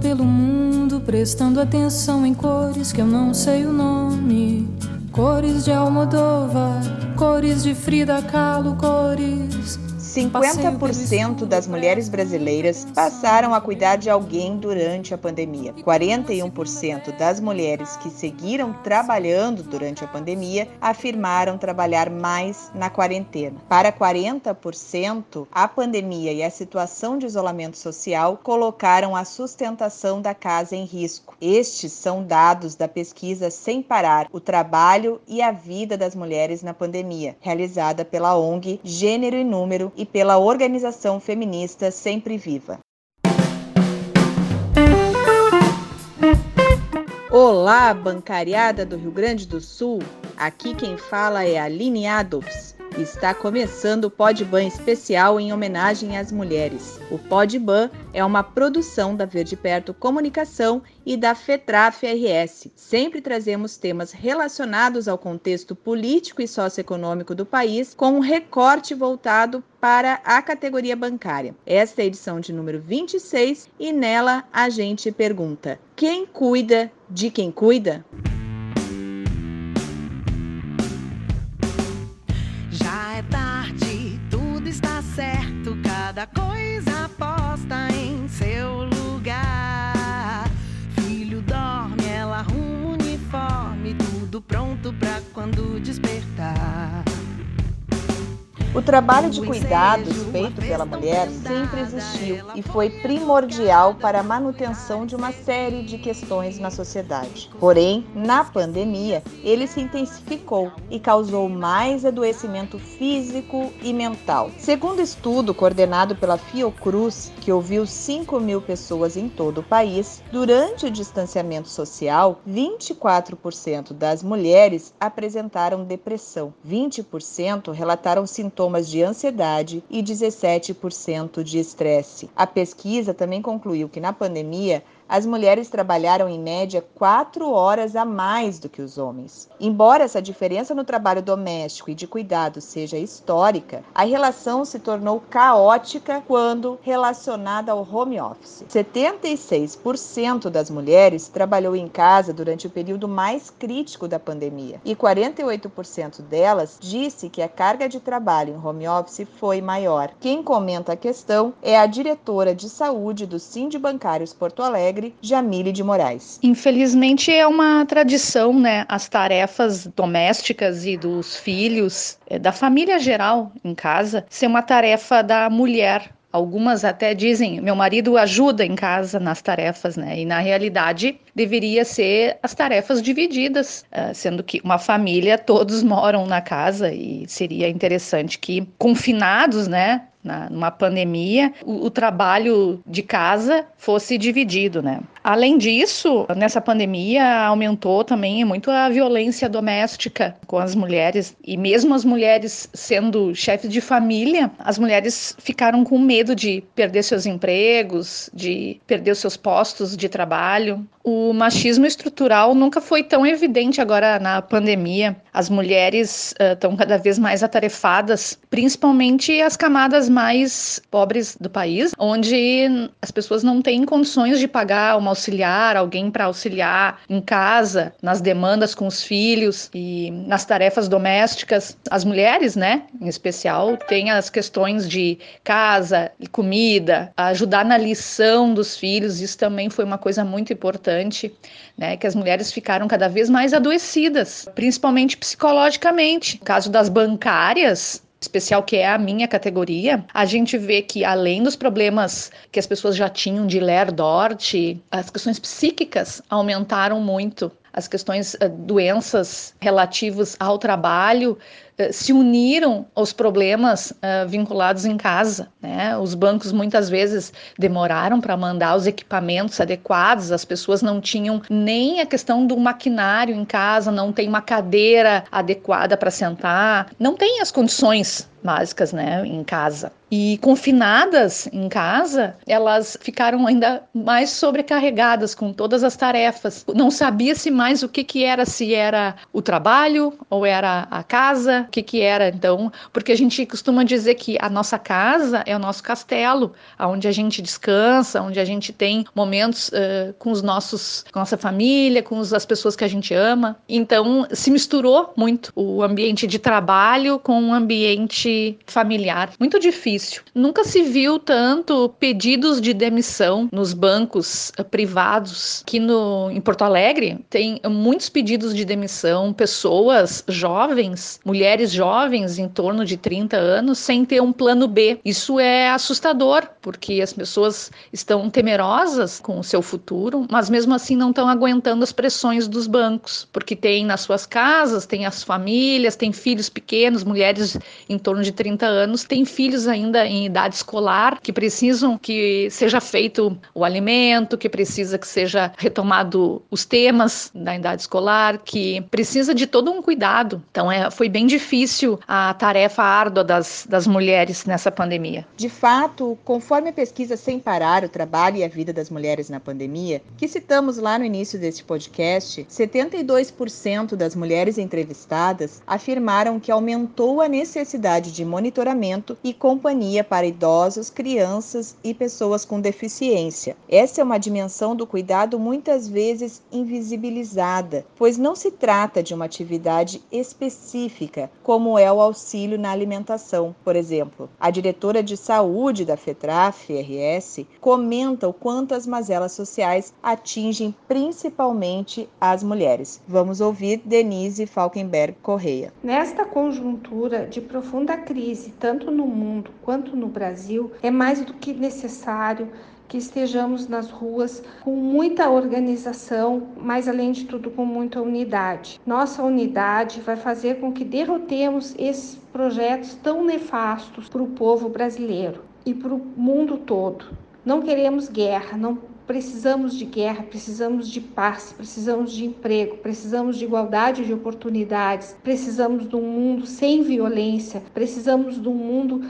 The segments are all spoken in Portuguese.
Pelo mundo, prestando atenção em cores que eu não sei o nome. Cores de Almodóvar, cores de Frida Kahlo, cores 50% das mulheres brasileiras passaram a cuidar de alguém durante a pandemia. 41% das mulheres que seguiram trabalhando durante a pandemia afirmaram trabalhar mais na quarentena. Para 40%, a pandemia e a situação de isolamento social colocaram a sustentação da casa em risco. Estes são dados da pesquisa Sem Parar: O Trabalho e a Vida das Mulheres na Pandemia, realizada pela ONG Gênero e Número e pela organização feminista Sempre Viva. Olá, bancariada do Rio Grande do Sul. Aqui quem fala é Aline Adolfs Está começando o Podban especial em homenagem às mulheres. O Podban é uma produção da Verde Perto Comunicação e da FETRAF RS. Sempre trazemos temas relacionados ao contexto político e socioeconômico do país, com um recorte voltado para a categoria bancária. Esta é a edição de número 26 e nela a gente pergunta: quem cuida de quem cuida? O trabalho de cuidados feito pela mulher sempre existiu e foi primordial para a manutenção de uma série de questões na sociedade. Porém, na pandemia, ele se intensificou e causou mais adoecimento físico e mental. Segundo estudo coordenado pela Fiocruz, que ouviu 5 mil pessoas em todo o país, durante o distanciamento social, 24% das mulheres apresentaram depressão, 20% relataram sintomas sintomas de ansiedade e 17% de estresse. A pesquisa também concluiu que na pandemia as mulheres trabalharam em média quatro horas a mais do que os homens. Embora essa diferença no trabalho doméstico e de cuidado seja histórica, a relação se tornou caótica quando relacionada ao home office. 76% das mulheres trabalhou em casa durante o período mais crítico da pandemia e 48% delas disse que a carga de trabalho em home office foi maior. Quem comenta a questão é a diretora de saúde do Sind Bancários Porto Alegre Alegre, Jamile de Moraes. Infelizmente é uma tradição, né, as tarefas domésticas e dos filhos, é, da família geral em casa, ser uma tarefa da mulher. Algumas até dizem, meu marido ajuda em casa nas tarefas, né? E na realidade deveria ser as tarefas divididas, é, sendo que uma família todos moram na casa e seria interessante que confinados, né, na, numa pandemia, o, o, trabalho de casa fosse dividido, né? Além disso, nessa pandemia aumentou também muito a violência doméstica com as mulheres e mesmo as mulheres sendo chefes de família, as mulheres ficaram com medo de perder seus empregos, de perder os seus postos de trabalho. O machismo estrutural nunca foi tão evidente agora na pandemia. As mulheres estão uh, cada vez mais atarefadas, principalmente as camadas mais pobres do país, onde as pessoas não têm condições de pagar uma auxiliar, alguém para auxiliar em casa, nas demandas com os filhos e nas tarefas domésticas. As mulheres, né, em especial, têm as questões de casa, comida, ajudar na lição dos filhos, isso também foi uma coisa muito importante, né, que as mulheres ficaram cada vez mais adoecidas, principalmente psicologicamente. No caso das bancárias, especial que é a minha categoria, a gente vê que além dos problemas que as pessoas já tinham de ler dort, as questões psíquicas aumentaram muito. As questões uh, doenças relativas ao trabalho se uniram aos problemas uh, vinculados em casa. Né? Os bancos muitas vezes demoraram para mandar os equipamentos adequados, as pessoas não tinham nem a questão do maquinário em casa, não tem uma cadeira adequada para sentar, não tem as condições básicas, né, em casa. E confinadas em casa, elas ficaram ainda mais sobrecarregadas com todas as tarefas. Não sabia-se mais o que, que era, se era o trabalho ou era a casa, o que, que era. Então, porque a gente costuma dizer que a nossa casa é o nosso castelo, onde a gente descansa, onde a gente tem momentos uh, com os nossos, com nossa família, com as pessoas que a gente ama. Então, se misturou muito o ambiente de trabalho com o ambiente familiar. Muito difícil. Nunca se viu tanto pedidos de demissão nos bancos uh, privados que no em Porto Alegre tem muitos pedidos de demissão, pessoas jovens, mulheres jovens em torno de 30 anos sem ter um plano B. Isso é assustador, porque as pessoas estão temerosas com o seu futuro, mas mesmo assim não estão aguentando as pressões dos bancos, porque tem nas suas casas, tem as famílias, tem filhos pequenos, mulheres em torno de 30 anos, têm filhos ainda em idade escolar, que precisam que seja feito o alimento, que precisa que seja retomado os temas da idade escolar, que precisa de todo um cuidado. Então, é, foi bem difícil a tarefa árdua das, das mulheres nessa pandemia. De fato, conforme a pesquisa Sem Parar, o trabalho e a vida das mulheres na pandemia, que citamos lá no início deste podcast, 72% das mulheres entrevistadas afirmaram que aumentou a necessidade de monitoramento e companhia para idosos, crianças e pessoas com deficiência. Essa é uma dimensão do cuidado muitas vezes invisibilizada, pois não se trata de uma atividade específica, como é o auxílio na alimentação, por exemplo. A diretora de saúde da FETRAF, RS, comenta o quanto as mazelas sociais atingem principalmente as mulheres. Vamos ouvir Denise Falkenberg Correia. Nesta conjuntura de profunda crise, tanto no mundo quanto quanto no Brasil, é mais do que necessário que estejamos nas ruas com muita organização, mas além de tudo com muita unidade. Nossa unidade vai fazer com que derrotemos esses projetos tão nefastos para o povo brasileiro e para o mundo todo. Não queremos guerra, não precisamos de guerra, precisamos de paz, precisamos de emprego, precisamos de igualdade de oportunidades, precisamos de um mundo sem violência, precisamos de um mundo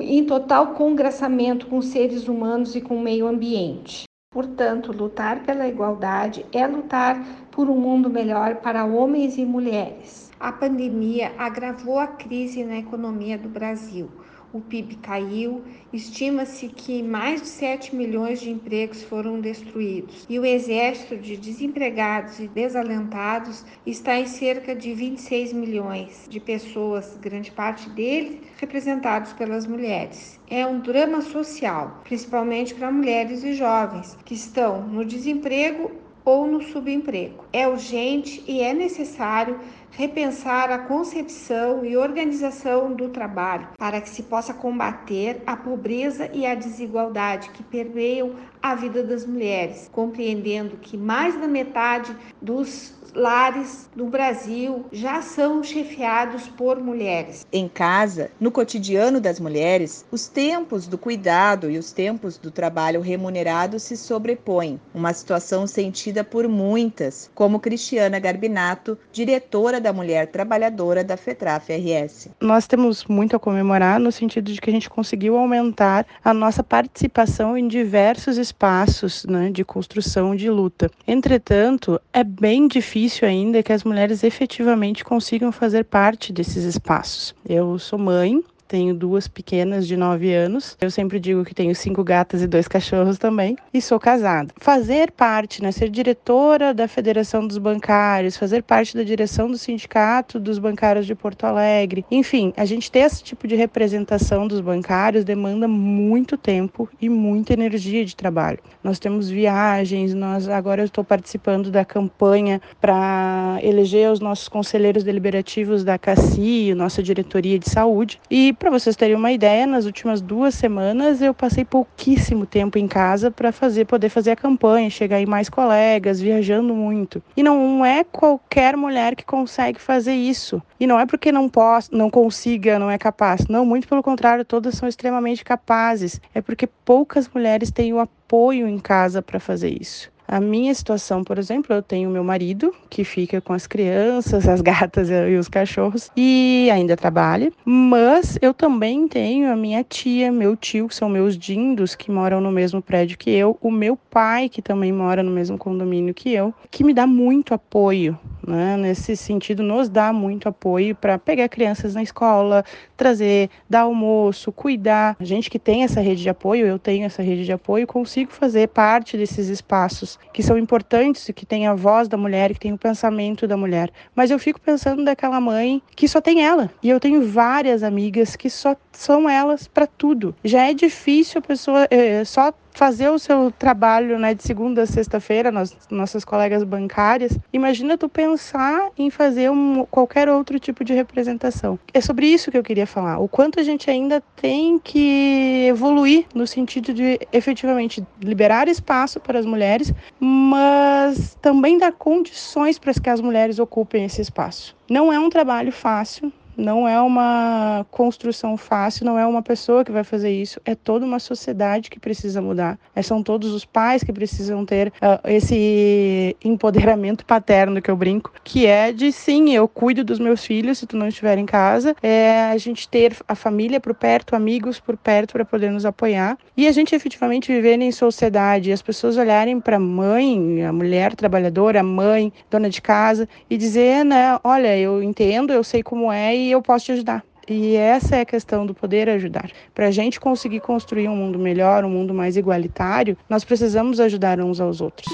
em total congraçamento com seres humanos e com o meio ambiente. Portanto, lutar pela igualdade é lutar por um mundo melhor para homens e mulheres. A pandemia agravou a crise na economia do Brasil o PIB caiu, estima-se que mais de 7 milhões de empregos foram destruídos e o exército de desempregados e desalentados está em cerca de 26 milhões de pessoas, grande parte deles representados pelas mulheres. É um drama social, principalmente para mulheres e jovens que estão no desemprego ou no subemprego. É urgente e é necessário repensar a concepção e organização do trabalho para que se possa combater a pobreza e a desigualdade que permeiam a vida das mulheres, compreendendo que mais da metade dos lares no Brasil já são chefiados por mulheres. Em casa, no cotidiano das mulheres, os tempos do cuidado e os tempos do trabalho remunerado se sobrepõem, uma situação sentida por muitas, como Cristiana Garbinato, diretora da Mulher Trabalhadora da FETRAF RS. Nós temos muito a comemorar no sentido de que a gente conseguiu aumentar a nossa participação em diversos espaços né, de construção de luta. Entretanto, é bem difícil ainda que as mulheres efetivamente consigam fazer parte desses espaços. Eu sou mãe, tenho duas pequenas de 9 anos. Eu sempre digo que tenho cinco gatas e dois cachorros também. E sou casada. Fazer parte, né, ser diretora da Federação dos Bancários, fazer parte da direção do Sindicato dos Bancários de Porto Alegre. Enfim, a gente ter esse tipo de representação dos bancários demanda muito tempo e muita energia de trabalho. Nós temos viagens, nós agora eu estou participando da campanha para eleger os nossos conselheiros deliberativos da CACI, nossa diretoria de saúde. E para vocês terem uma ideia, nas últimas duas semanas eu passei pouquíssimo tempo em casa para fazer, poder fazer a campanha, chegar em mais colegas, viajando muito. E não é qualquer mulher que consegue fazer isso. E não é porque não possa, não consiga, não é capaz. Não, muito pelo contrário, todas são extremamente capazes. É porque poucas mulheres têm o apoio em casa para fazer isso. A minha situação, por exemplo, eu tenho meu marido que fica com as crianças, as gatas e os cachorros e ainda trabalha, mas eu também tenho a minha tia, meu tio, que são meus dindos que moram no mesmo prédio que eu, o meu pai que também mora no mesmo condomínio que eu, que me dá muito apoio, né? Nesse sentido, nos dá muito apoio para pegar crianças na escola, trazer, dar almoço, cuidar. A gente que tem essa rede de apoio, eu tenho essa rede de apoio, consigo fazer parte desses espaços que são importantes que tem a voz da mulher, que tem o pensamento da mulher. Mas eu fico pensando daquela mãe que só tem ela. E eu tenho várias amigas que só são elas para tudo. Já é difícil a pessoa é, só fazer o seu trabalho né, de segunda a sexta-feira, nossas colegas bancárias, imagina tu pensar em fazer um, qualquer outro tipo de representação. É sobre isso que eu queria falar. O quanto a gente ainda tem que evoluir no sentido de efetivamente liberar espaço para as mulheres, mas também dar condições para que as mulheres ocupem esse espaço. Não é um trabalho fácil, não é uma construção fácil, não é uma pessoa que vai fazer isso, é toda uma sociedade que precisa mudar. É, são todos os pais que precisam ter uh, esse empoderamento paterno que eu brinco, que é de sim, eu cuido dos meus filhos se tu não estiver em casa, é a gente ter a família por perto, amigos por perto para poder nos apoiar. E a gente efetivamente viver em sociedade, as pessoas olharem para a mãe, a mulher trabalhadora, a mãe, dona de casa e dizer, né, olha, eu entendo, eu sei como é e eu posso te ajudar. E essa é a questão do poder ajudar. Para a gente conseguir construir um mundo melhor, um mundo mais igualitário, nós precisamos ajudar uns aos outros.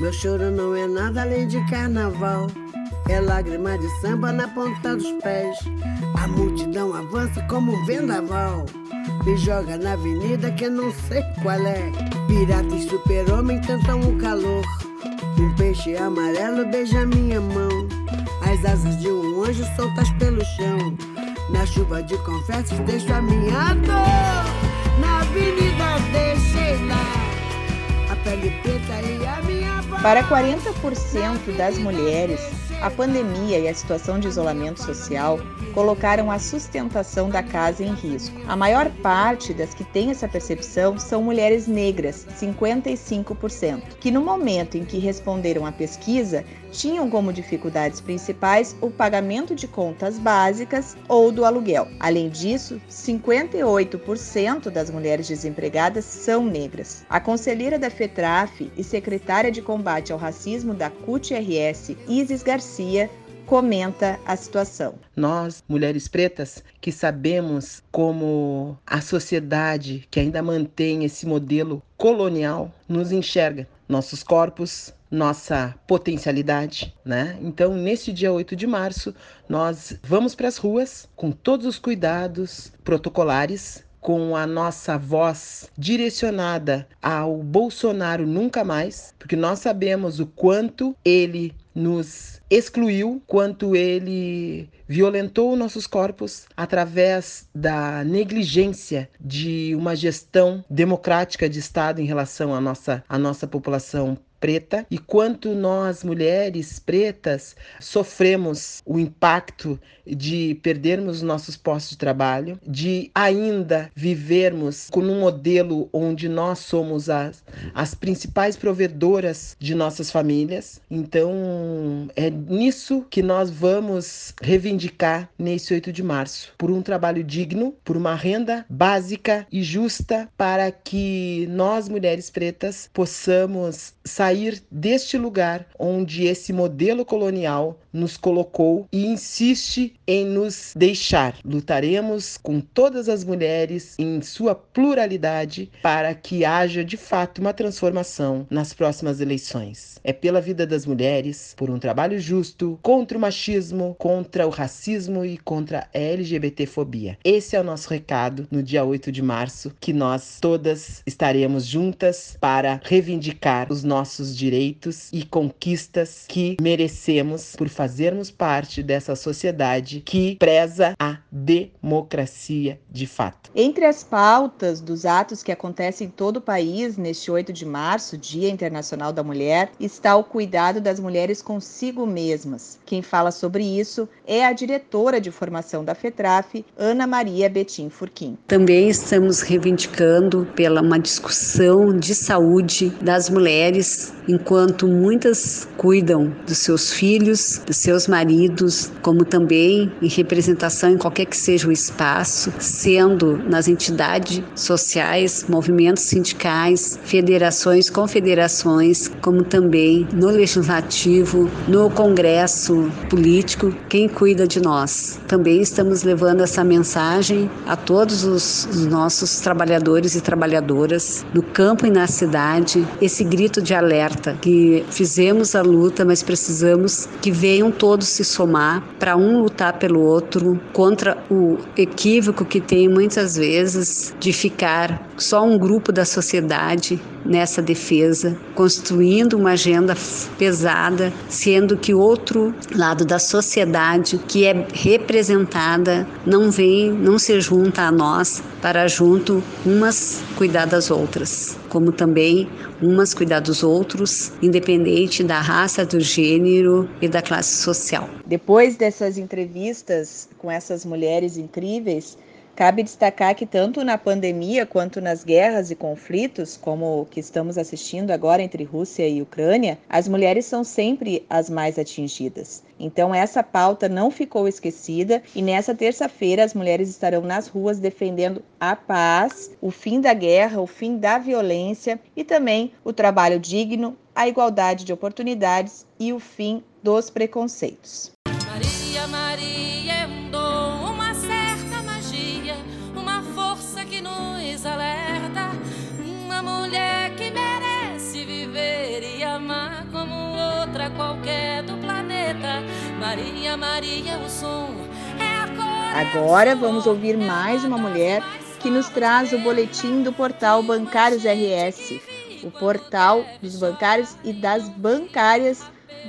Meu choro não é nada além de carnaval. É lágrima de samba na ponta dos pés. A multidão avança como um vendaval. Me joga na avenida que eu não sei qual é. Pirata e super-homem tentam o calor. Um peixe amarelo beija minha mão. As asas de um anjo soltas pelo chão. Na chuva de confetes deixo a minha dor. Na avenida deixei lá. A pele preta e a minha voz. Para 40% das mulheres, a pandemia e a situação de isolamento social colocaram a sustentação da casa em risco. A maior parte das que têm essa percepção são mulheres negras, 55%, que no momento em que responderam à pesquisa tinham como dificuldades principais o pagamento de contas básicas ou do aluguel. Além disso, 58% das mulheres desempregadas são negras. A conselheira da FETRAF e secretária de combate ao racismo da CUT-RS, Isis Garcia, comenta a situação. Nós, mulheres pretas, que sabemos como a sociedade que ainda mantém esse modelo colonial nos enxerga. Nossos corpos, nossa potencialidade, né? Então, neste dia 8 de março, nós vamos para as ruas com todos os cuidados protocolares, com a nossa voz direcionada ao Bolsonaro nunca mais, porque nós sabemos o quanto ele nos excluiu, quanto ele violentou nossos corpos através da negligência de uma gestão democrática de Estado em relação à nossa, à nossa população preta e quanto nós mulheres pretas sofremos o impacto de perdermos nossos postos de trabalho, de ainda vivermos com um modelo onde nós somos as, as principais provedoras de nossas famílias. Então, é nisso que nós vamos reivindicar nesse 8 de março, por um trabalho digno, por uma renda básica e justa para que nós mulheres pretas possamos sair deste lugar onde esse modelo colonial nos colocou e insiste em nos deixar. Lutaremos com todas as mulheres em sua pluralidade para que haja de fato uma transformação nas próximas eleições. É pela vida das mulheres, por um trabalho justo, contra o machismo, contra o racismo e contra a LGBTfobia. Esse é o nosso recado no dia 8 de março, que nós todas estaremos juntas para reivindicar os nossos direitos e conquistas que merecemos por fazermos parte dessa sociedade que preza a democracia de fato. Entre as pautas dos atos que acontecem em todo o país neste 8 de março, Dia Internacional da Mulher, está o cuidado das mulheres consigo mesmas. Quem fala sobre isso é a diretora de formação da FETRAF, Ana Maria Betim Furquim. Também estamos reivindicando pela uma discussão de saúde das mulheres mulheres, enquanto muitas cuidam dos seus filhos, dos seus maridos, como também em representação em qualquer que seja o espaço, sendo nas entidades sociais, movimentos sindicais, federações, confederações, como também no legislativo, no congresso político, quem cuida de nós. Também estamos levando essa mensagem a todos os, os nossos trabalhadores e trabalhadoras no campo e na cidade, esse grito de alerta que fizemos a luta, mas precisamos que venham todos se somar para um lutar pelo outro contra o equívoco que tem muitas vezes de ficar só um grupo da sociedade nessa defesa, construindo uma agenda pesada, sendo que outro lado da sociedade que é representada não vem, não se junta a nós para junto umas cuidar das outras, como também umas cuidar dos outros, independente da raça, do gênero e da classe social. Depois dessas entrevistas com essas mulheres incríveis, Cabe destacar que tanto na pandemia quanto nas guerras e conflitos, como o que estamos assistindo agora entre Rússia e Ucrânia, as mulheres são sempre as mais atingidas. Então essa pauta não ficou esquecida e nessa terça-feira as mulheres estarão nas ruas defendendo a paz, o fim da guerra, o fim da violência e também o trabalho digno, a igualdade de oportunidades e o fim dos preconceitos. Maria, Maria Maria, Maria, o som é a cor. Agora vamos ouvir mais uma mulher que nos traz o boletim do portal Bancários RS, o portal dos bancários e das bancárias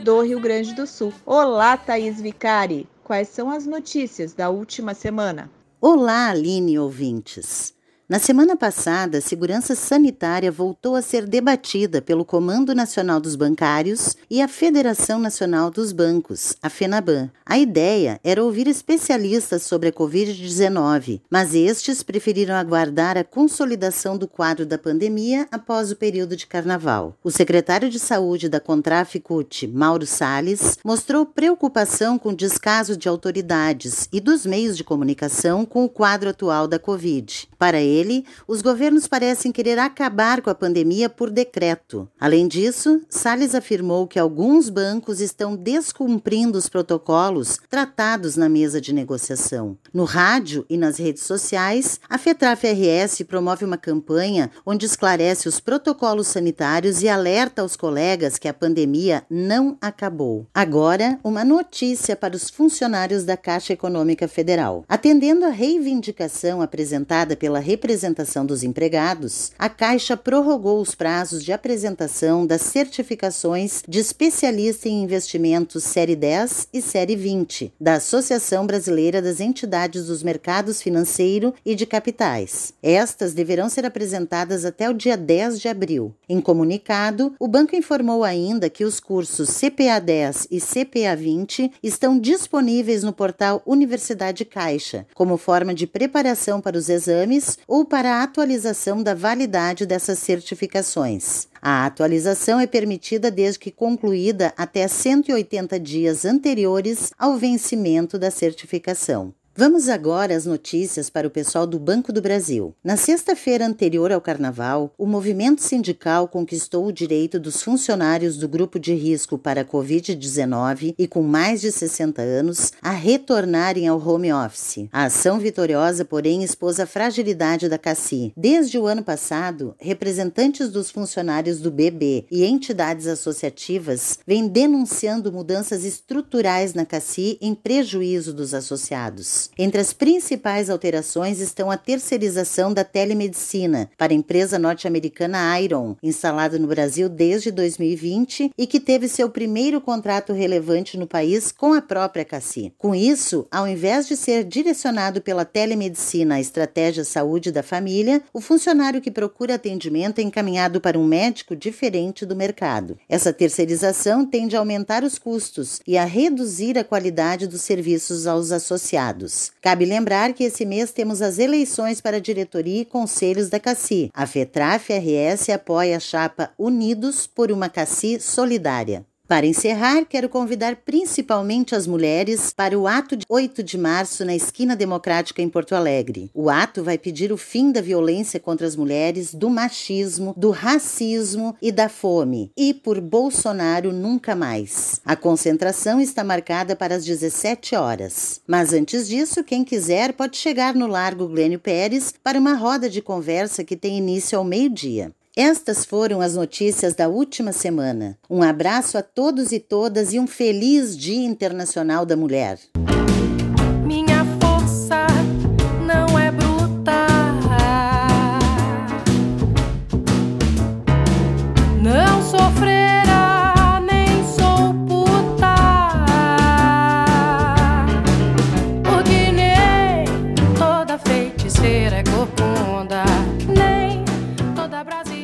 do Rio Grande do Sul. Olá, Thaís Vicari. Quais são as notícias da última semana? Olá, Aline ouvintes. Na semana passada, a segurança sanitária voltou a ser debatida pelo Comando Nacional dos Bancários e a Federação Nacional dos Bancos, a FENABAN. A ideia era ouvir especialistas sobre a Covid-19, mas estes preferiram aguardar a consolidação do quadro da pandemia após o período de carnaval. O secretário de Saúde da Contraficute, Mauro Salles, mostrou preocupação com o descaso de autoridades e dos meios de comunicação com o quadro atual da Covid. Para ele, ele, os governos parecem querer acabar com a pandemia por decreto. Além disso, Salles afirmou que alguns bancos estão descumprindo os protocolos tratados na mesa de negociação. No rádio e nas redes sociais, a FETRAF RS promove uma campanha onde esclarece os protocolos sanitários e alerta aos colegas que a pandemia não acabou. Agora, uma notícia para os funcionários da Caixa Econômica Federal. Atendendo à reivindicação apresentada pela representação representação dos empregados, a Caixa prorrogou os prazos de apresentação das certificações de especialista em investimentos Série 10 e Série 20 da Associação Brasileira das Entidades dos Mercados Financeiro e de Capitais. Estas deverão ser apresentadas até o dia 10 de abril. Em comunicado, o banco informou ainda que os cursos CPA 10 e CPA 20 estão disponíveis no portal Universidade Caixa, como forma de preparação para os exames ou para a atualização da validade dessas certificações. A atualização é permitida desde que concluída até 180 dias anteriores ao vencimento da certificação. Vamos agora às notícias para o pessoal do Banco do Brasil. Na sexta-feira anterior ao Carnaval, o movimento sindical conquistou o direito dos funcionários do grupo de risco para a Covid-19 e com mais de 60 anos a retornarem ao home office. A ação vitoriosa, porém, expôs a fragilidade da CACI. Desde o ano passado, representantes dos funcionários do BB e entidades associativas vêm denunciando mudanças estruturais na CACI em prejuízo dos associados. Entre as principais alterações estão a terceirização da telemedicina para a empresa norte-americana Iron, instalada no Brasil desde 2020 e que teve seu primeiro contrato relevante no país com a própria Cassi. Com isso, ao invés de ser direcionado pela telemedicina à estratégia saúde da família, o funcionário que procura atendimento é encaminhado para um médico diferente do mercado. Essa terceirização tende a aumentar os custos e a reduzir a qualidade dos serviços aos associados. Anos. Cabe lembrar que esse mês temos as eleições para diretoria e conselhos da CACI. A FETRAF-RS apoia a chapa Unidos por uma CACI Solidária. Para encerrar, quero convidar principalmente as mulheres para o ato de 8 de março na Esquina Democrática em Porto Alegre. O ato vai pedir o fim da violência contra as mulheres, do machismo, do racismo e da fome. E por Bolsonaro nunca mais. A concentração está marcada para as 17 horas. Mas antes disso, quem quiser pode chegar no Largo Glênio Pérez para uma roda de conversa que tem início ao meio-dia. Estas foram as notícias da última semana. Um abraço a todos e todas e um feliz Dia Internacional da Mulher.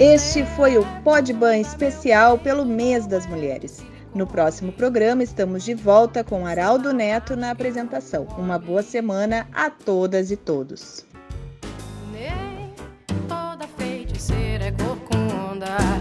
Este foi o Podban especial pelo Mês das Mulheres. No próximo programa estamos de volta com Araldo Neto na apresentação. Uma boa semana a todas e todos. Né? Toda feiticeira é corcunda.